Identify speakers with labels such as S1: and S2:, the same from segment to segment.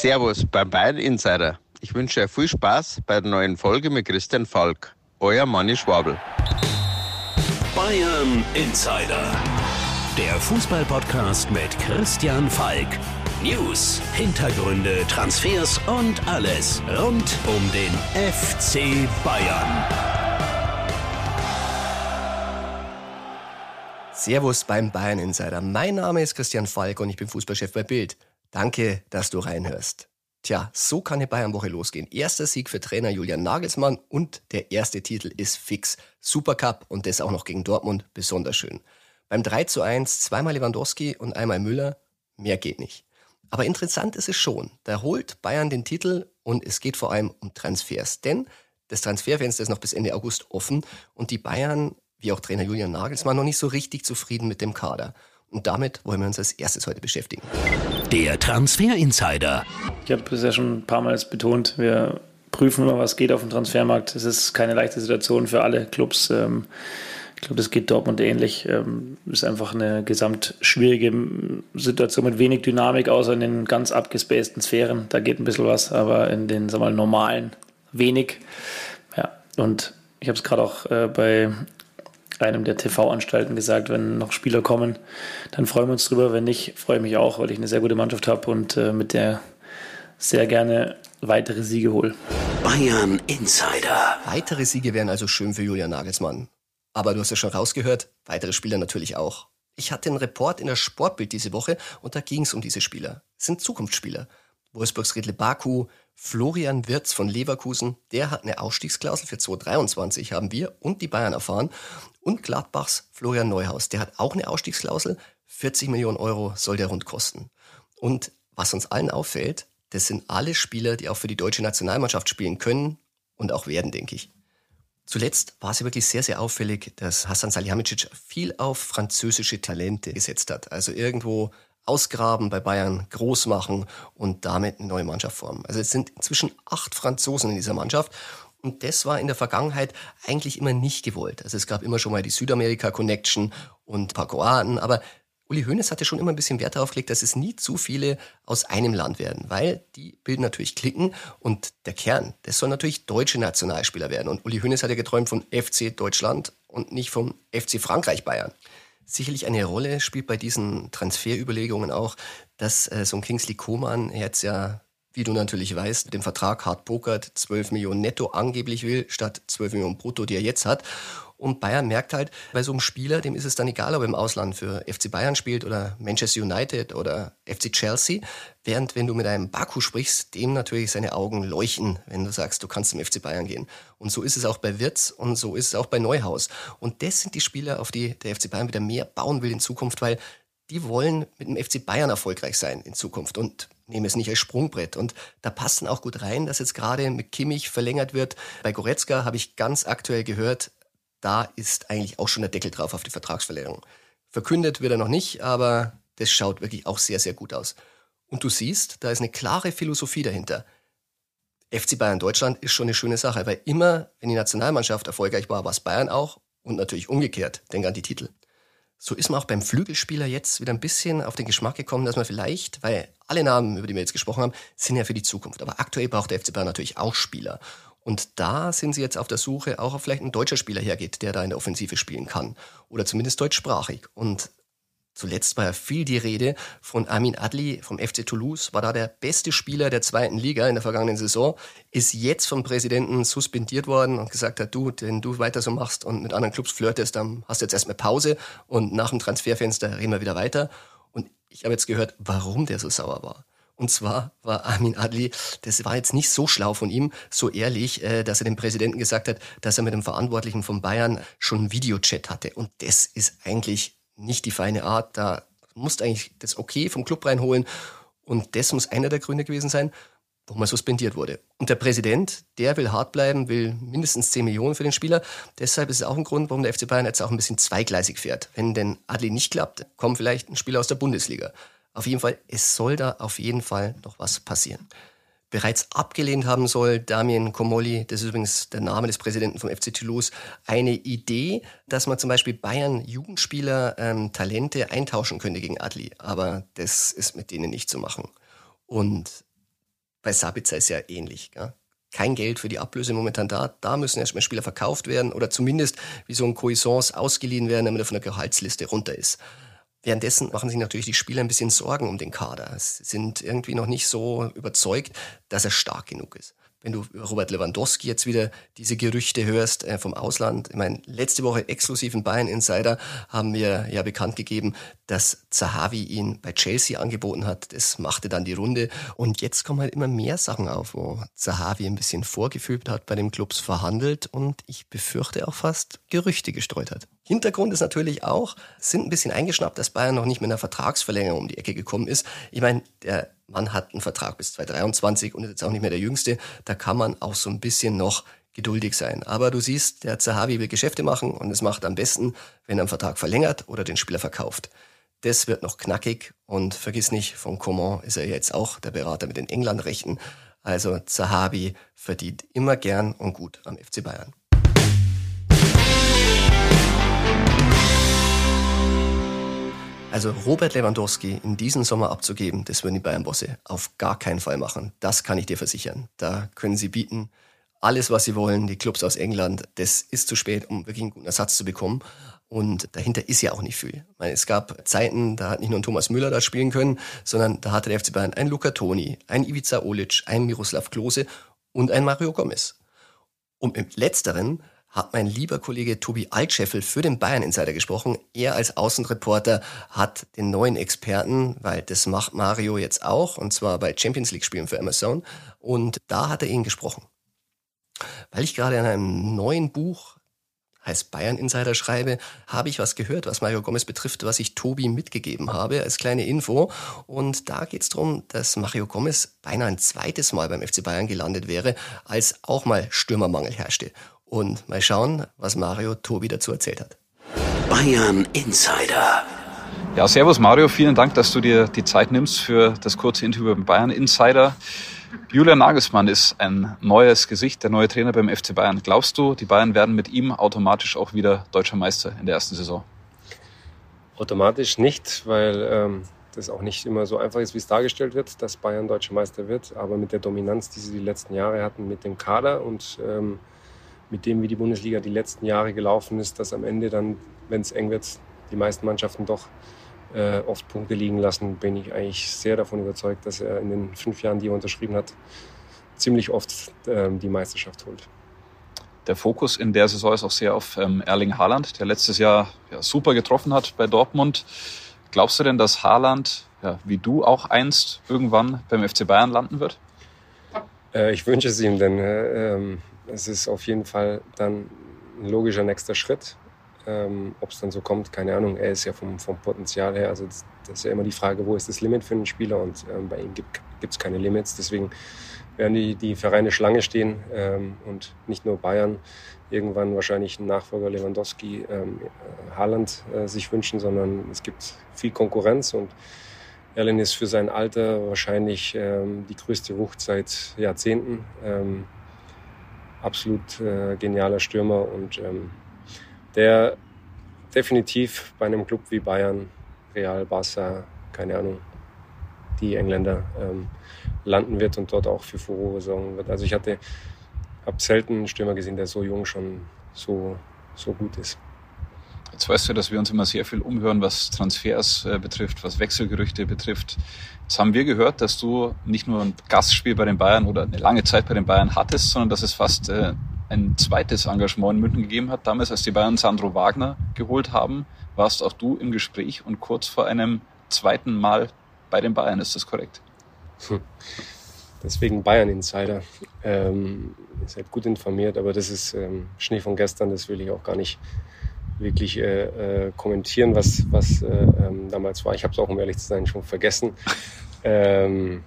S1: Servus beim Bayern Insider. Ich wünsche euch viel Spaß bei der neuen Folge mit Christian Falk. Euer Manni Schwabel.
S2: Bayern Insider. Der Fußballpodcast mit Christian Falk. News, Hintergründe, Transfers und alles rund um den FC Bayern.
S3: Servus beim Bayern Insider. Mein Name ist Christian Falk und ich bin Fußballchef bei Bild. Danke, dass du reinhörst. Tja, so kann eine Bayernwoche losgehen. Erster Sieg für Trainer Julian Nagelsmann und der erste Titel ist fix. Supercup und das auch noch gegen Dortmund, besonders schön. Beim 3 zu 1 zweimal Lewandowski und einmal Müller, mehr geht nicht. Aber interessant ist es schon. Da holt Bayern den Titel und es geht vor allem um Transfers. Denn das Transferfenster ist noch bis Ende August offen und die Bayern, wie auch Trainer Julian Nagelsmann, noch nicht so richtig zufrieden mit dem Kader. Und damit wollen wir uns als erstes heute beschäftigen.
S2: Der Transfer Insider.
S4: Ich habe es ja schon ein paar Mal betont, wir prüfen immer, was geht auf dem Transfermarkt. Es ist keine leichte Situation für alle Clubs. Ähm, ich glaube, das geht Dortmund ähnlich. Es ähm, ist einfach eine gesamt schwierige Situation mit wenig Dynamik, außer in den ganz abgespaceden Sphären. Da geht ein bisschen was, aber in den sagen wir mal, normalen wenig. Ja, und ich habe es gerade auch äh, bei einem der TV-Anstalten gesagt, wenn noch Spieler kommen, dann freuen wir uns drüber. Wenn nicht, freue ich mich auch, weil ich eine sehr gute Mannschaft habe und äh, mit der sehr gerne weitere Siege hole.
S2: Bayern Insider.
S3: Weitere Siege wären also schön für Julian Nagelsmann. Aber du hast ja schon rausgehört, weitere Spieler natürlich auch. Ich hatte einen Report in der Sportbild diese Woche und da ging es um diese Spieler. Es sind Zukunftsspieler. Wolfsburgs Riedle Baku, Florian Wirz von Leverkusen, der hat eine Ausstiegsklausel für 2023, haben wir und die Bayern erfahren. Und Gladbachs Florian Neuhaus, der hat auch eine Ausstiegsklausel, 40 Millionen Euro soll der rund kosten. Und was uns allen auffällt, das sind alle Spieler, die auch für die deutsche Nationalmannschaft spielen können und auch werden, denke ich. Zuletzt war es ja wirklich sehr, sehr auffällig, dass Hassan Salihamidzic viel auf französische Talente gesetzt hat. Also irgendwo ausgraben, bei Bayern groß machen und damit eine neue Mannschaft formen. Also es sind inzwischen acht Franzosen in dieser Mannschaft und das war in der Vergangenheit eigentlich immer nicht gewollt. Also es gab immer schon mal die Südamerika-Connection und ein paar Kroaten, aber Uli Hoeneß hatte schon immer ein bisschen Wert darauf gelegt, dass es nie zu viele aus einem Land werden, weil die bilden natürlich Klicken und der Kern, das soll natürlich deutsche Nationalspieler werden. Und Uli Hoeneß hat ja geträumt von FC Deutschland und nicht vom FC Frankreich Bayern. Sicherlich eine Rolle spielt bei diesen Transferüberlegungen auch, dass äh, so ein Kingsley Coman jetzt ja wie du natürlich weißt, den Vertrag hart pokert, 12 Millionen netto angeblich will, statt 12 Millionen brutto, die er jetzt hat. Und Bayern merkt halt, bei so einem Spieler, dem ist es dann egal, ob er im Ausland für FC Bayern spielt oder Manchester United oder FC Chelsea. Während wenn du mit einem Baku sprichst, dem natürlich seine Augen leuchten, wenn du sagst, du kannst zum FC Bayern gehen. Und so ist es auch bei Wirtz und so ist es auch bei Neuhaus. Und das sind die Spieler, auf die der FC Bayern wieder mehr bauen will in Zukunft, weil die wollen mit dem FC Bayern erfolgreich sein in Zukunft und nehmen es nicht als Sprungbrett. Und da passen auch gut rein, dass jetzt gerade mit Kimmich verlängert wird. Bei Goretzka habe ich ganz aktuell gehört, da ist eigentlich auch schon der Deckel drauf auf die Vertragsverlängerung. Verkündet wird er noch nicht, aber das schaut wirklich auch sehr, sehr gut aus. Und du siehst, da ist eine klare Philosophie dahinter. FC Bayern Deutschland ist schon eine schöne Sache, weil immer, wenn die Nationalmannschaft erfolgreich war, war es Bayern auch und natürlich umgekehrt. Denk an die Titel. So ist man auch beim Flügelspieler jetzt wieder ein bisschen auf den Geschmack gekommen, dass man vielleicht, weil alle Namen, über die wir jetzt gesprochen haben, sind ja für die Zukunft. Aber aktuell braucht der FC Bayern natürlich auch Spieler. Und da sind sie jetzt auf der Suche, auch auf vielleicht ein deutscher Spieler hergeht, der da in der Offensive spielen kann. Oder zumindest deutschsprachig. Und zuletzt war ja viel die Rede von Amin Adli vom FC Toulouse, war da der beste Spieler der zweiten Liga in der vergangenen Saison, ist jetzt vom Präsidenten suspendiert worden und gesagt hat, du, wenn du weiter so machst und mit anderen Clubs flirtest, dann hast du jetzt erstmal Pause und nach dem Transferfenster reden wir wieder weiter. Und ich habe jetzt gehört, warum der so sauer war. Und zwar war Armin Adli, das war jetzt nicht so schlau von ihm, so ehrlich, äh, dass er dem Präsidenten gesagt hat, dass er mit dem Verantwortlichen von Bayern schon einen Videochat hatte. Und das ist eigentlich nicht die feine Art. Da musst eigentlich das Okay vom Club reinholen. Und das muss einer der Gründe gewesen sein, warum er suspendiert wurde. Und der Präsident, der will hart bleiben, will mindestens 10 Millionen für den Spieler. Deshalb ist es auch ein Grund, warum der FC Bayern jetzt auch ein bisschen zweigleisig fährt. Wenn denn Adli nicht klappt, kommt vielleicht ein Spieler aus der Bundesliga. Auf jeden Fall, es soll da auf jeden Fall noch was passieren. Bereits abgelehnt haben soll Damien Komolli, das ist übrigens der Name des Präsidenten vom FC Toulouse, eine Idee, dass man zum Beispiel Bayern Jugendspieler ähm, Talente eintauschen könnte gegen Adli. Aber das ist mit denen nicht zu machen. Und Bei Sabitzer ist ja ähnlich. Gell? Kein Geld für die Ablöse momentan da. Da müssen erstmal Spieler verkauft werden oder zumindest wie so ein Coisance ausgeliehen werden, damit er von der Gehaltsliste runter ist. Währenddessen machen sich natürlich die Spieler ein bisschen Sorgen um den Kader. Sie sind irgendwie noch nicht so überzeugt, dass er stark genug ist wenn du Robert Lewandowski jetzt wieder diese Gerüchte hörst äh, vom Ausland. Ich meine, letzte Woche exklusiv in Bayern Insider haben wir ja bekannt gegeben, dass Zahavi ihn bei Chelsea angeboten hat. Das machte dann die Runde. Und jetzt kommen halt immer mehr Sachen auf, wo Zahavi ein bisschen vorgefühlt hat, bei den Clubs verhandelt und ich befürchte auch fast Gerüchte gestreut hat. Hintergrund ist natürlich auch, sind ein bisschen eingeschnappt, dass Bayern noch nicht mit einer Vertragsverlängerung um die Ecke gekommen ist. Ich meine, der Mann hat einen Vertrag bis 2023 und ist jetzt auch nicht mehr der Jüngste. Da kann man auch so ein bisschen noch geduldig sein. Aber du siehst, der Zahavi will Geschäfte machen und es macht am besten, wenn er einen Vertrag verlängert oder den Spieler verkauft. Das wird noch knackig und vergiss nicht, von Coman ist er jetzt auch der Berater mit den Englandrechten. Also Zahavi verdient immer gern und gut am FC Bayern. Also Robert Lewandowski in diesem Sommer abzugeben, das würden die Bayern-Bosse auf gar keinen Fall machen. Das kann ich dir versichern. Da können sie bieten alles, was sie wollen. Die Clubs aus England, das ist zu spät, um wirklich einen guten Ersatz zu bekommen. Und dahinter ist ja auch nicht viel. Meine, es gab Zeiten, da hat nicht nur ein Thomas Müller da spielen können, sondern da hatte der FC Bayern einen Luca Toni, einen Ivica Olic, einen Miroslav Klose und einen Mario Gomez. Und im letzteren hat mein lieber Kollege Tobi Altscheffel für den Bayern Insider gesprochen. Er als Außenreporter hat den neuen Experten, weil das macht Mario jetzt auch, und zwar bei Champions League Spielen für Amazon. Und da hat er ihn gesprochen. Weil ich gerade an einem neuen Buch heißt Bayern Insider schreibe, habe ich was gehört, was Mario Gomez betrifft, was ich Tobi mitgegeben habe als kleine Info. Und da geht es darum, dass Mario Gomez beinahe ein zweites Mal beim FC Bayern gelandet wäre, als auch mal Stürmermangel herrschte. Und mal schauen, was Mario Tobi dazu erzählt hat.
S2: Bayern Insider.
S5: Ja, servus Mario, vielen Dank, dass du dir die Zeit nimmst für das kurze Interview beim Bayern Insider. Julian Nagelsmann ist ein neues Gesicht, der neue Trainer beim FC Bayern. Glaubst du, die Bayern werden mit ihm automatisch auch wieder deutscher Meister in der ersten Saison?
S6: Automatisch nicht, weil ähm, das auch nicht immer so einfach ist, wie es dargestellt wird, dass Bayern deutscher Meister wird. Aber mit der Dominanz, die sie die letzten Jahre hatten, mit dem Kader und ähm, mit dem, wie die Bundesliga die letzten Jahre gelaufen ist, dass am Ende dann, wenn es eng wird, die meisten Mannschaften doch äh, oft Punkte liegen lassen, bin ich eigentlich sehr davon überzeugt, dass er in den fünf Jahren, die er unterschrieben hat, ziemlich oft äh, die Meisterschaft holt.
S5: Der Fokus in der Saison ist auch sehr auf ähm, Erling Haaland, der letztes Jahr ja, super getroffen hat bei Dortmund. Glaubst du denn, dass Haaland, ja, wie du auch einst, irgendwann beim FC Bayern landen wird?
S6: Äh, ich wünsche es ihm, denn äh, ähm, es ist auf jeden Fall dann ein logischer nächster Schritt. Ähm, Ob es dann so kommt, keine Ahnung. Er ist ja vom, vom Potenzial her, also das, das, ist ja immer die Frage, wo ist das Limit für einen Spieler und ähm, bei ihm gibt es keine Limits. Deswegen werden die, die Vereine Schlange stehen ähm, und nicht nur Bayern irgendwann wahrscheinlich einen Nachfolger Lewandowski, ähm, Haaland äh, sich wünschen, sondern es gibt viel Konkurrenz und Erlen ist für sein Alter wahrscheinlich ähm, die größte Wucht seit Jahrzehnten. Ähm, absolut äh, genialer Stürmer und ähm, der definitiv bei einem Club wie Bayern, Real, Barca, keine Ahnung, die Engländer ähm, landen wird und dort auch für Furore sorgen wird. Also ich hatte, habe selten einen Stürmer gesehen, der so jung schon so, so gut ist.
S5: Jetzt weißt du, dass wir uns immer sehr viel umhören, was Transfers äh, betrifft, was Wechselgerüchte betrifft. Jetzt haben wir gehört, dass du nicht nur ein Gastspiel bei den Bayern oder eine lange Zeit bei den Bayern hattest, sondern dass es fast äh, ein zweites Engagement in München gegeben hat. Damals, als die Bayern Sandro Wagner geholt haben, warst auch du im Gespräch und kurz vor einem zweiten Mal bei den Bayern. Ist das korrekt?
S6: Hm. Deswegen Bayern Insider. Ähm, ihr seid gut informiert, aber das ist ähm, Schnee von gestern, das will ich auch gar nicht wirklich äh, äh, kommentieren, was, was äh, ähm, damals war. Ich habe es auch, um ehrlich zu sein, schon vergessen. Ähm,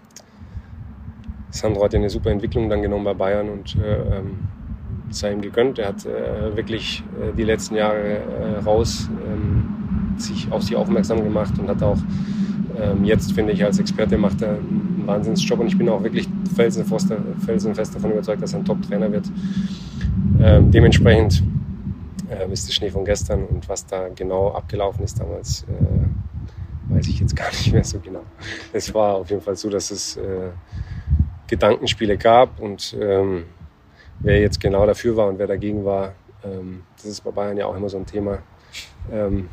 S6: Sandro hat ja eine super Entwicklung dann genommen bei Bayern und äh, ähm, sei ihm gegönnt. Er hat äh, wirklich äh, die letzten Jahre raus ähm, sich auf sich aufmerksam gemacht und hat auch ähm, jetzt, finde ich, als Experte macht er einen Wahnsinnsjob und ich bin auch wirklich felsenfest, felsenfest davon überzeugt, dass er ein Top-Trainer wird. Ähm, dementsprechend äh, ist der Schnee von gestern und was da genau abgelaufen ist damals, äh, weiß ich jetzt gar nicht mehr so genau. Es war auf jeden Fall so, dass es äh, Gedankenspiele gab und ähm, wer jetzt genau dafür war und wer dagegen war, ähm, das ist bei Bayern ja auch immer so ein Thema. Ähm,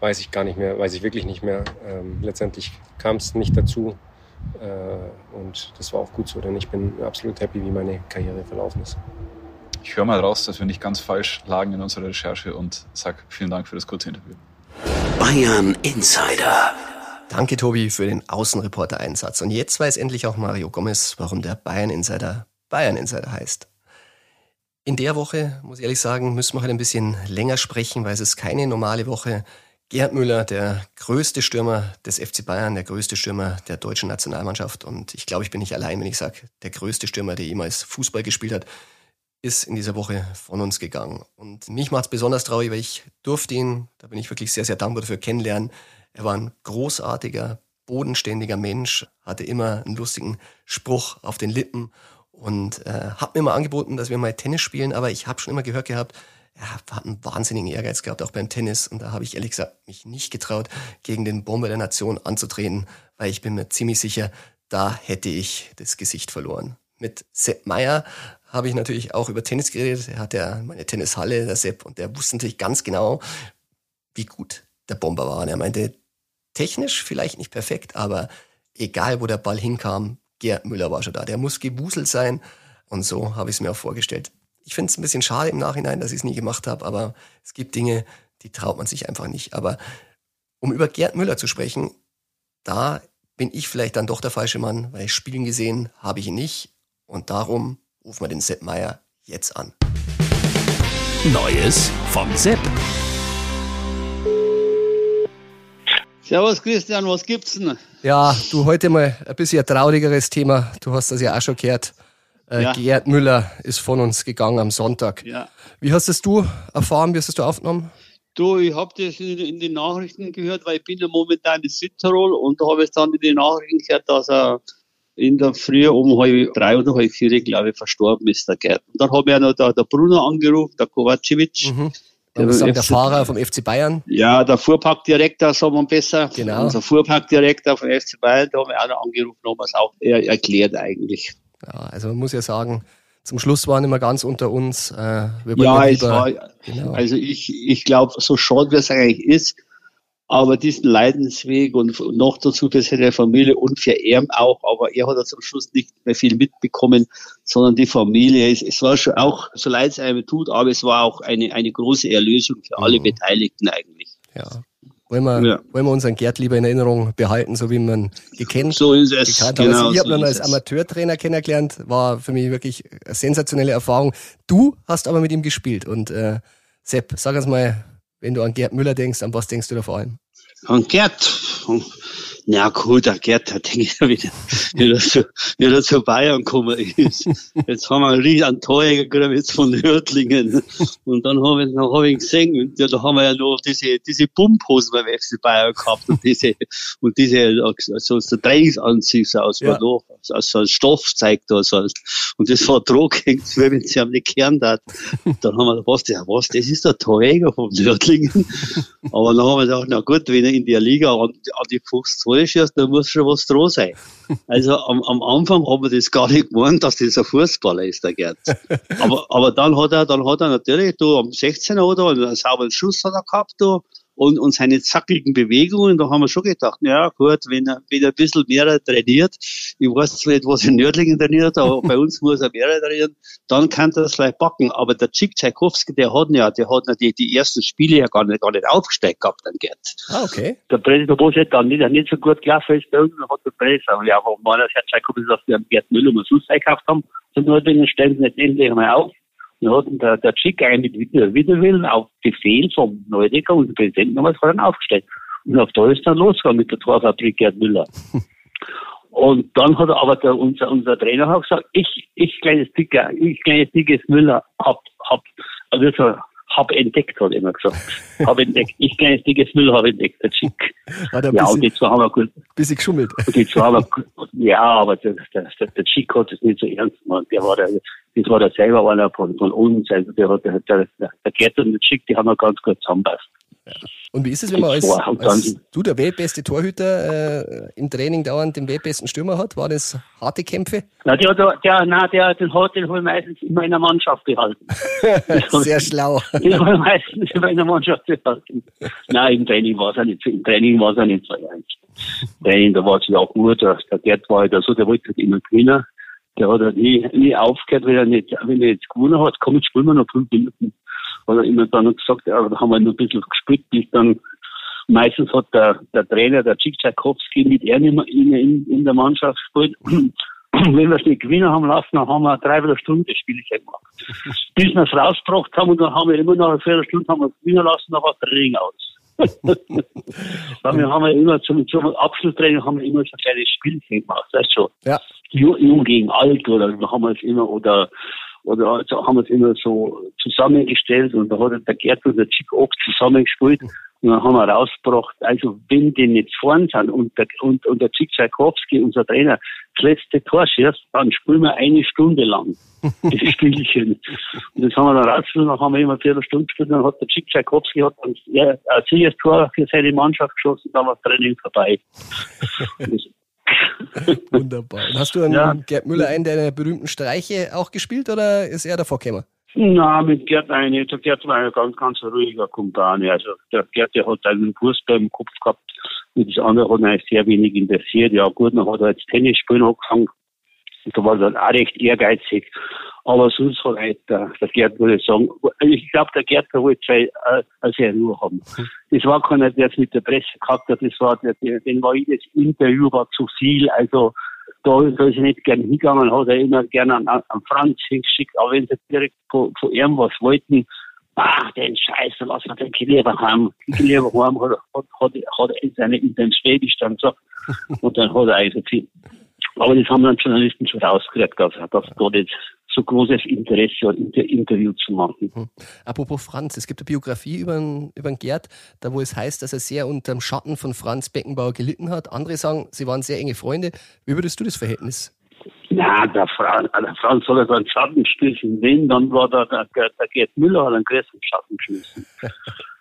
S6: weiß ich gar nicht mehr, weiß ich wirklich nicht mehr. Ähm, letztendlich kam es nicht dazu äh, und das war auch gut so, denn ich bin absolut happy, wie meine Karriere verlaufen ist.
S5: Ich höre mal raus, dass wir nicht ganz falsch lagen in unserer Recherche und sag vielen Dank für das kurze Interview.
S2: Bayern Insider.
S3: Danke, Tobi, für den Außenreporter-Einsatz. Und jetzt weiß endlich auch Mario Gomez, warum der Bayern Insider Bayern Insider heißt. In der Woche, muss ich ehrlich sagen, müssen wir halt ein bisschen länger sprechen, weil es ist keine normale Woche. Gerd Müller, der größte Stürmer des FC Bayern, der größte Stürmer der deutschen Nationalmannschaft. Und ich glaube, ich bin nicht allein, wenn ich sage, der größte Stürmer, der jemals Fußball gespielt hat, ist in dieser Woche von uns gegangen. Und mich macht es besonders traurig, weil ich durfte ihn, da bin ich wirklich sehr, sehr dankbar dafür, kennenlernen. Er war ein großartiger, bodenständiger Mensch, hatte immer einen lustigen Spruch auf den Lippen und äh, hat mir mal angeboten, dass wir mal Tennis spielen, aber ich habe schon immer gehört gehabt, er hat einen wahnsinnigen Ehrgeiz gehabt, auch beim Tennis. Und da habe ich ehrlich gesagt mich nicht getraut, gegen den Bomber der Nation anzutreten, weil ich bin mir ziemlich sicher, da hätte ich das Gesicht verloren. Mit Sepp Meyer habe ich natürlich auch über Tennis geredet. Er hat ja meine Tennishalle, der Sepp, und der wusste natürlich ganz genau, wie gut der Bomber war. Und er meinte, technisch vielleicht nicht perfekt, aber egal wo der Ball hinkam, Gerd Müller war schon da. Der muss gewuselt sein. Und so habe ich es mir auch vorgestellt. Ich finde es ein bisschen schade im Nachhinein, dass ich es nie gemacht habe, aber es gibt Dinge, die traut man sich einfach nicht. Aber um über Gerd Müller zu sprechen, da bin ich vielleicht dann doch der falsche Mann, weil spielen gesehen habe ich ihn nicht. Und darum rufen wir den Sepp Meier jetzt an.
S2: Neues vom Sepp.
S7: Servus Christian, was gibt's denn?
S3: Ja, du heute mal ein bisschen ein traurigeres Thema. Du hast das ja auch schon gehört. Äh, ja. Gerd Müller ist von uns gegangen am Sonntag. Ja. Wie hast es du erfahren? Wie hast es du aufgenommen?
S7: Du, ich habe das in, in, den Nachrichten gehört, weil ich bin ja momentan in Südtirol und da habe ich dann in den Nachrichten gehört, dass er in der Früh um halb drei oder halb vier, glaube ich, verstorben ist, der Gerd. Und dann habe ich ja noch der, der Bruno angerufen, der Kovacevic. Mhm.
S3: Der, sagen, der Fahrer vom FC Bayern.
S7: Ja, der Fuhrparkdirektor, sagen wir besser. Genau. Unser Fuhrparkdirektor vom FC Bayern, da haben wir auch noch angerufen, haben wir es auch erklärt eigentlich.
S3: Ja, also man muss ja sagen, zum Schluss waren immer ganz unter uns.
S7: Äh, ja, es war, genau. also ich, ich glaube, so schade wie es eigentlich ist, aber diesen Leidensweg und noch dazu für seine Familie und für ihn auch, aber er hat ja zum Schluss nicht mehr viel mitbekommen, sondern die Familie. Es, es war schon auch, so leid es einem tut, aber es war auch eine, eine große Erlösung für alle mhm. Beteiligten eigentlich.
S3: Ja. Wollen wir, ja. wollen wir unseren Gerd lieber in Erinnerung behalten, so wie man gekannt
S7: So ist es. Gekannt.
S3: Genau, also ich habe so ihn als Amateurtrainer kennengelernt, war für mich wirklich eine sensationelle Erfahrung. Du hast aber mit ihm gespielt und äh, Sepp, sag uns mal, wenn du an Gerd Müller denkst, an was denkst du da vor allem?
S7: An Gerd? Na gut, der Gerd, da denke ich wieder, wie er zu, wie er zu Bayern gekommen ist. Jetzt haben wir einen riesen Torjäger gekriegt jetzt von Hörtlingen. Und dann habe ich, dann hab ich gesehen, und da haben wir ja noch diese, diese Pumphosen beim FC Bayern gehabt und diese, und diese, so, so Trainingsanzug, so aus, ja. noch, aus so ein Stoffzeug da, so, und das war drohgehängt, wenn sie haben nicht gern hat. Dann haben wir was, der, was, das ist der Torjäger von Hörtlingen. Aber dann haben wir gedacht, na gut, wenn er in der Liga an, an die Fuchs schießt, da muss schon was dran sein. Also am, am Anfang haben wir das gar nicht gemeint, dass das ein Fußballer ist, der Gerd. Aber, aber dann hat er, dann hat er natürlich, du, am 16er oder einen sauberen Schuss hat er gehabt, du, und, und seine zackigen Bewegungen, da haben wir schon gedacht, ja gut, wenn er, wenn er ein bisschen mehr trainiert, ich weiß zwar nicht, was in Nördlingen trainiert, aber bei uns muss er mehr trainieren, dann kann er das vielleicht backen. Aber der Chick Tchaikovsky, der hat ja, der hat ja die, die ersten Spiele ja gar nicht, gar nicht aufgesteigt gehabt, dann Gerd.
S3: Ah, okay.
S7: Der Präsident Boset dann nicht, nicht so gut gelaufen ist bei uns, dann hat der Präsident, aber ja, warum war das Herr Tchaikovsky, dass wir Gerd Müller mal Suss gekauft haben, zum Nördlingen stellen sie nicht endlich einmal auf hat der, der Chick eigentlich mit Widerwillen auf Befehl vom Neudecker und Präsidenten damals vor aufgestellt. Und auf da ist dann losgegangen mit der Torfabrik Gerd Müller. und dann hat aber der, unser, unser Trainer auch gesagt, ich, ich kleines Dicker, ich kleines dickes Müller hab, hab, also hab entdeckt, hat er immer gesagt. Hab entdeckt. Ich kleines dickes Müll habe entdeckt, der Chick.
S3: Hat ja, bisschen, und die zwei haben wir gut. Bisschen geschummelt.
S7: Und die zwei haben wir, ja, aber der, der, der Chick hat das nicht so ernst gemacht. Der war der, das war der selber einer von, von uns. Also der hat, der, der, der Gerd und der Chick, die haben wir ganz gut zusammenpasst.
S3: Und wie ist es, wenn man als, als du der weltbeste Torhüter äh, im Training dauernd den weltbesten Stürmer hat? War das harte Kämpfe?
S8: Na, der, der, der, na, der, den hat den meistens immer in der Mannschaft behalten.
S3: Sehr schlau.
S8: Den hat meistens immer in der Mannschaft behalten. Nein, im Training war es ja nicht im Training war es ja nicht so ernst. Training, da war es ja auch gut, der, der Gerd war halt so, der wollte halt immer gewinnen. Der hat halt nie, nie aufgehört, wenn er nicht, wenn er jetzt gewonnen hat, komm, jetzt spielen wir noch fünf Minuten hat er immer dann gesagt, ja, da haben wir noch ein bisschen gespielt, bis dann meistens hat der, der Trainer, der Tschikschakowski, mit er in, in, in der Mannschaft gespielt. Wenn wir es nicht gewinnen haben lassen, dann haben wir drei Viertelstunde das Spiel gemacht. Bis wir es rausgebracht haben und dann haben wir immer noch eine Viertelstunde haben wir es gewinnen lassen, dann war der Ring aus. dann wir haben wir immer zum, zum Abschlusstraining haben wir immer so ein kleines Spielchen gemacht, weißt du schon. Ja. Jung gegen alt oder haben wir es immer oder oder also haben wir es immer so zusammengestellt und da hat der Gerd und der Chick oft zusammengespielt und dann haben wir rausgebracht, also wenn die nicht vorn sind und der, und, und der Chick Tchaikovsky, unser Trainer, das letzte Tor schießt, dann spielen wir eine Stunde lang dieses Spielchen. Und das haben wir dann rausgefunden, dann haben wir immer vier Stunden gespielt, dann hat der Chick Tchaikovsky hat dann ein sicheres Tor für seine Mannschaft geschossen, dann war das Training vorbei.
S3: Wunderbar. Und hast du einen ja. Gerd Müller einen deiner berühmten Streiche auch gespielt oder ist er davor gekommen?
S8: Na, mit Gerd eine. Der Gerd war ein ganz, ganz ruhiger Kumpane. Also der Gerd, der hat einen Fußball im Kopf gehabt und das andere hat ihn sehr wenig interessiert. Ja gut, dann hat er jetzt Tennis spielen angefangen. Und da war er dann auch recht ehrgeizig. Aber sonst hat halt der, Gerd, würde sagen, ich glaube, der Gerd wollte zwei, äh, sehr Ruhe haben. Das war keiner, der es mit der Presse gehabt hat, das war, der, den war jedes Interview war zu viel, also, da, da ist er nicht gern hingegangen, hat er immer gerne an, an Franz hingeschickt, aber wenn sie direkt von, von ihm was wollten, ach, den Scheiß, lass mal den lieber haben. Den lieber haben, hat, hat, hat, hat er in, seine, in den Schwäbisch dann gesagt. Und dann hat er eigentlich, aber das haben dann Journalisten schon rausgekriegt, dass, dass da jetzt so großes Interesse an Inter Interview zu machen. Hm.
S3: Apropos Franz, es gibt eine Biografie über den, über den Gerd, da wo es heißt, dass er sehr unter dem Schatten von Franz Beckenbauer gelitten hat. Andere sagen, sie waren sehr enge Freunde. Wie würdest du das Verhältnis?
S8: Na, der, Franz, der Franz hat einen Schatten geschmissen. Wenn, dann war der, der, der Gerd Müller hat einen größeren Schatten geschmissen.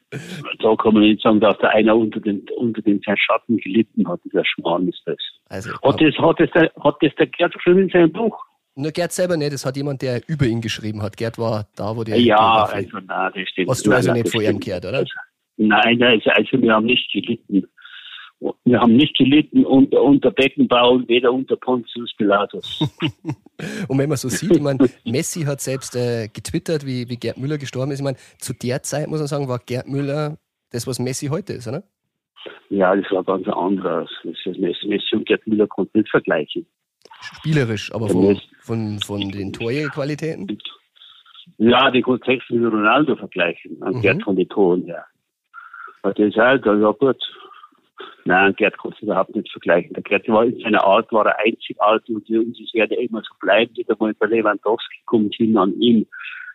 S8: da kann man nicht sagen, dass der einer unter den, unter den Schatten gelitten hat. Dieser Schmarrn ist das. Also, hat, das hat, das der, hat das der Gerd geschrieben in seinem Buch?
S3: Nur Gerd selber nicht, das hat jemand, der über ihn geschrieben hat. Gerd war da, wo der.
S8: Ja, also nein, das stimmt.
S3: Hast du also nein, nicht vor ihm gehört, oder?
S8: Nein, also, also wir haben nicht gelitten. Wir haben nicht gelitten unter, unter Beckenbau und weder unter Pontius Pilatus.
S3: und wenn man so sieht, ich meine, Messi hat selbst äh, getwittert, wie, wie Gerd Müller gestorben ist. Ich meine, zu der Zeit, muss man sagen, war Gerd Müller das, was Messi heute ist, oder?
S8: Ja, das war ganz anders. Messi, Messi und Gerd Müller konnten nicht vergleichen.
S3: Spielerisch, aber von, von, von den Torqualitäten?
S8: Ja, die konnte ich mit Ronaldo vergleichen, an mhm. Gerd von den Toren her. Aber das ist halt, ja gut. Nein, Gerd konnte es überhaupt nicht vergleichen. Der Gerd war in seiner Art, war er einzigartig und, es werde immer so bleiben. Wieder mal der Lewandowski kommt hin an ihm.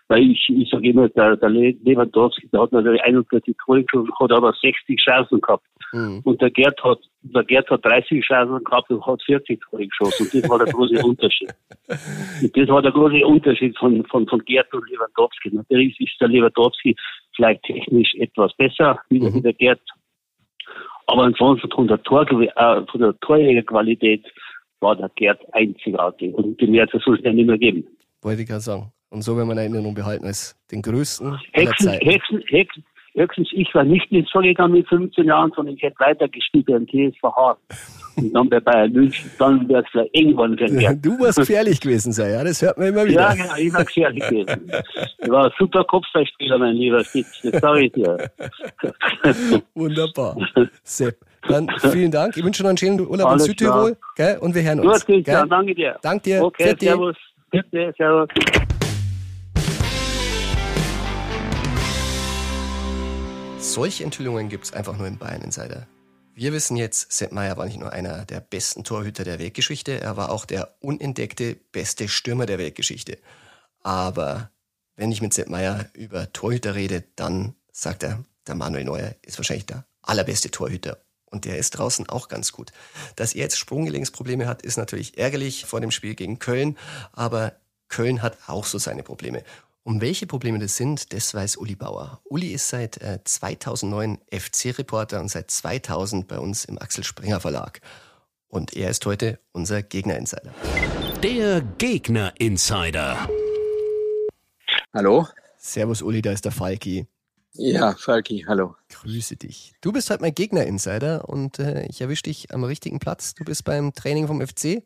S8: Weil ich, ich sage immer, der, der Lewandowski, der hat natürlich 41 Tore geschossen, hat aber 60 Chancen gehabt. Mhm. Und der Gerd hat, der Gerd hat 30 Chancen gehabt und hat 40 Tore geschossen. Und das war der große Unterschied. Und das war der große Unterschied von, von, von Gerd und Lewandowski. Natürlich ist der Lewandowski vielleicht technisch etwas besser wie mhm. der Gerd. Aber ansonsten von der, Tor, äh, von der Torjägerqualität war der Gerd einzigartig. Und die mehr soll es ja nicht mehr geben.
S3: Wollte ich gerade sagen. Und so werden wir in Erinnerung behalten als den größten Hexen,
S8: Hexen, Hexen, Höchstens, ich war nicht ins Tor gegangen mit 15 Jahren, sondern ich hätte weitergespielt beim TSV Hart. Und dann bei Bayern München, dann wäre es vielleicht irgendwann
S3: werden. Du warst gefährlich gewesen sein, ja, das hört man immer wieder.
S8: Ja, genau, ich war gefährlich gewesen. Ich war ein super Kopfballspieler, mein lieber Spitz, das sage ich dir.
S3: Wunderbar. Sepp. Dann vielen Dank. Ich wünsche noch einen schönen Urlaub Alles in Südtirol. Gell? Und wir hören uns.
S8: Gut, Christian, danke dir.
S3: Danke dir.
S8: Okay, servus. Bitte, servus.
S3: Solche Enthüllungen gibt es einfach nur im Bayern Insider. Wir wissen jetzt, Sepp Meyer war nicht nur einer der besten Torhüter der Weltgeschichte, er war auch der unentdeckte beste Stürmer der Weltgeschichte. Aber wenn ich mit Sepp Meyer über Torhüter rede, dann sagt er, der Manuel Neuer ist wahrscheinlich der allerbeste Torhüter. Und der ist draußen auch ganz gut. Dass er jetzt Sprunggelenksprobleme hat, ist natürlich ärgerlich vor dem Spiel gegen Köln, aber Köln hat auch so seine Probleme. Um welche Probleme das sind, das weiß Uli Bauer. Uli ist seit äh, 2009 FC-Reporter und seit 2000 bei uns im Axel Springer Verlag. Und er ist heute unser Gegner-Insider.
S2: Der Gegner-Insider.
S9: Hallo?
S3: Servus Uli, da ist der Falki.
S9: Ja, Falki, hallo.
S3: Grüße dich. Du bist heute mein Gegner-Insider und äh, ich erwische dich am richtigen Platz. Du bist beim Training vom FC.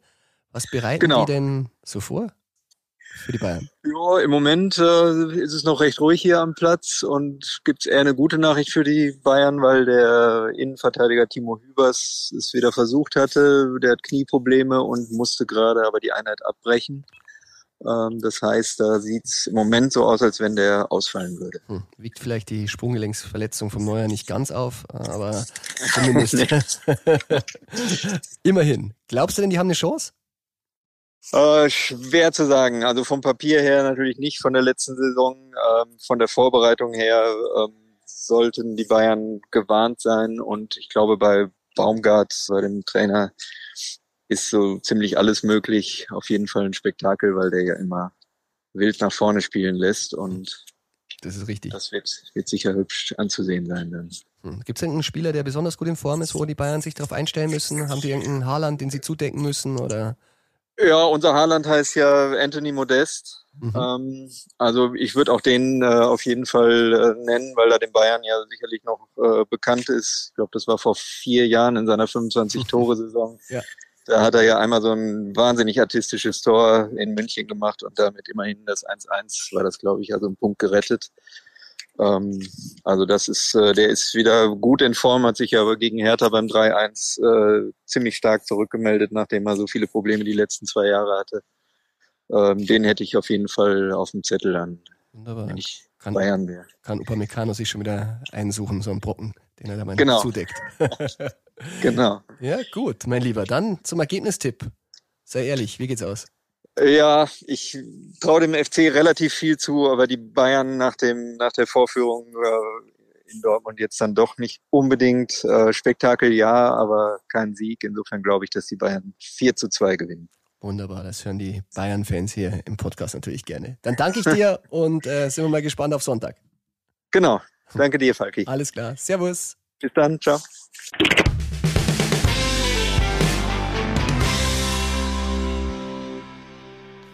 S3: Was bereiten
S9: Genau.
S3: die denn so vor für die Bayern?
S9: Ja, im Moment äh, ist es noch recht ruhig hier am Platz und gibt es eher eine gute Nachricht für die Bayern, weil der Innenverteidiger Timo Hübers es wieder versucht hatte. Der hat Knieprobleme und musste gerade aber die Einheit abbrechen. Ähm, das heißt, da sieht es im Moment so aus, als wenn der ausfallen würde.
S3: Hm, wiegt vielleicht die Sprunggelenksverletzung vom Neuer nicht ganz auf, aber zumindest. Immerhin. Glaubst du denn, die haben eine Chance?
S9: Äh, schwer zu sagen. Also vom Papier her natürlich nicht von der letzten Saison. Ähm, von der Vorbereitung her ähm, sollten die Bayern gewarnt sein. Und ich glaube, bei Baumgart, bei dem Trainer, ist so ziemlich alles möglich. Auf jeden Fall ein Spektakel, weil der ja immer wild nach vorne spielen lässt. Und
S3: Das ist richtig.
S9: das wird, wird sicher hübsch anzusehen sein dann.
S3: Hm. Gibt es irgendeinen Spieler, der besonders gut in Form ist, wo die Bayern sich darauf einstellen müssen? Haben die irgendeinen Haaland, den sie zudecken müssen? Oder?
S9: Ja, unser Haaland heißt ja Anthony Modest.
S3: Mhm.
S9: Ähm, also ich würde auch den äh, auf jeden Fall äh, nennen, weil er den Bayern ja sicherlich noch äh, bekannt ist. Ich glaube, das war vor vier Jahren in seiner 25-Tore-Saison.
S3: Ja.
S9: Da hat er ja einmal so ein wahnsinnig artistisches Tor in München gemacht und damit immerhin das 1-1 war das, glaube ich, also ein Punkt gerettet. Ähm, also das ist, äh, der ist wieder gut in Form, hat sich aber gegen Hertha beim 3-1 äh, ziemlich stark zurückgemeldet, nachdem er so viele Probleme die letzten zwei Jahre hatte. Ähm, den hätte ich auf jeden Fall auf dem Zettel an,
S3: Wunderbar.
S9: wenn ich
S3: Kann,
S9: Bayern wäre.
S3: kann Upamecano sich schon wieder einsuchen, so einen Brocken, den er da mal
S9: Genau.
S3: zudeckt.
S9: Genau.
S3: ja, gut, mein Lieber. Dann zum Ergebnistipp. Sei ehrlich, wie geht's aus?
S9: Ja, ich traue dem FC relativ viel zu, aber die Bayern nach dem nach der Vorführung äh, in Dortmund jetzt dann doch nicht unbedingt äh, Spektakel, ja, aber kein Sieg. Insofern glaube ich, dass die Bayern 4 zu 2 gewinnen.
S3: Wunderbar, das hören die Bayern-Fans hier im Podcast natürlich gerne. Dann danke ich dir und äh, sind wir mal gespannt auf Sonntag.
S9: Genau. Danke dir, Falki.
S3: Alles klar. Servus.
S9: Bis dann. Ciao.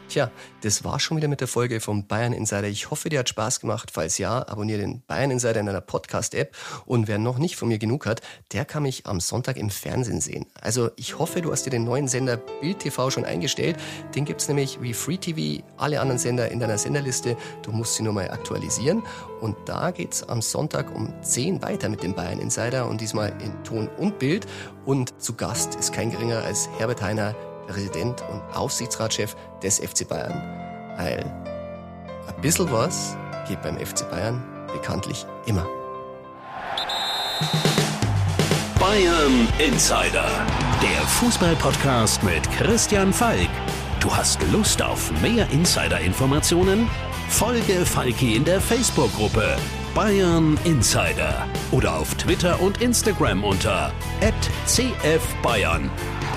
S3: Tja, das war schon wieder mit der Folge vom Bayern Insider. Ich hoffe, dir hat Spaß gemacht. Falls ja, abonniere den Bayern Insider in deiner Podcast-App. Und wer noch nicht von mir genug hat, der kann mich am Sonntag im Fernsehen sehen. Also ich hoffe, du hast dir den neuen Sender Bild TV schon eingestellt. Den gibt's nämlich wie Free TV, alle anderen Sender in deiner Senderliste. Du musst sie nur mal aktualisieren. Und da geht's am Sonntag um 10 weiter mit dem Bayern Insider und diesmal in Ton und Bild. Und zu Gast ist kein geringer als Herbert Heiner, Präsident und Aufsichtsratschef des FC Bayern. Weil ein bisschen was geht beim FC Bayern bekanntlich immer.
S2: Bayern Insider, der Fußballpodcast mit Christian Falk. Du hast Lust auf mehr Insider-Informationen? Folge Falki in der Facebook-Gruppe Bayern Insider oder auf Twitter und Instagram unter @cfbayern.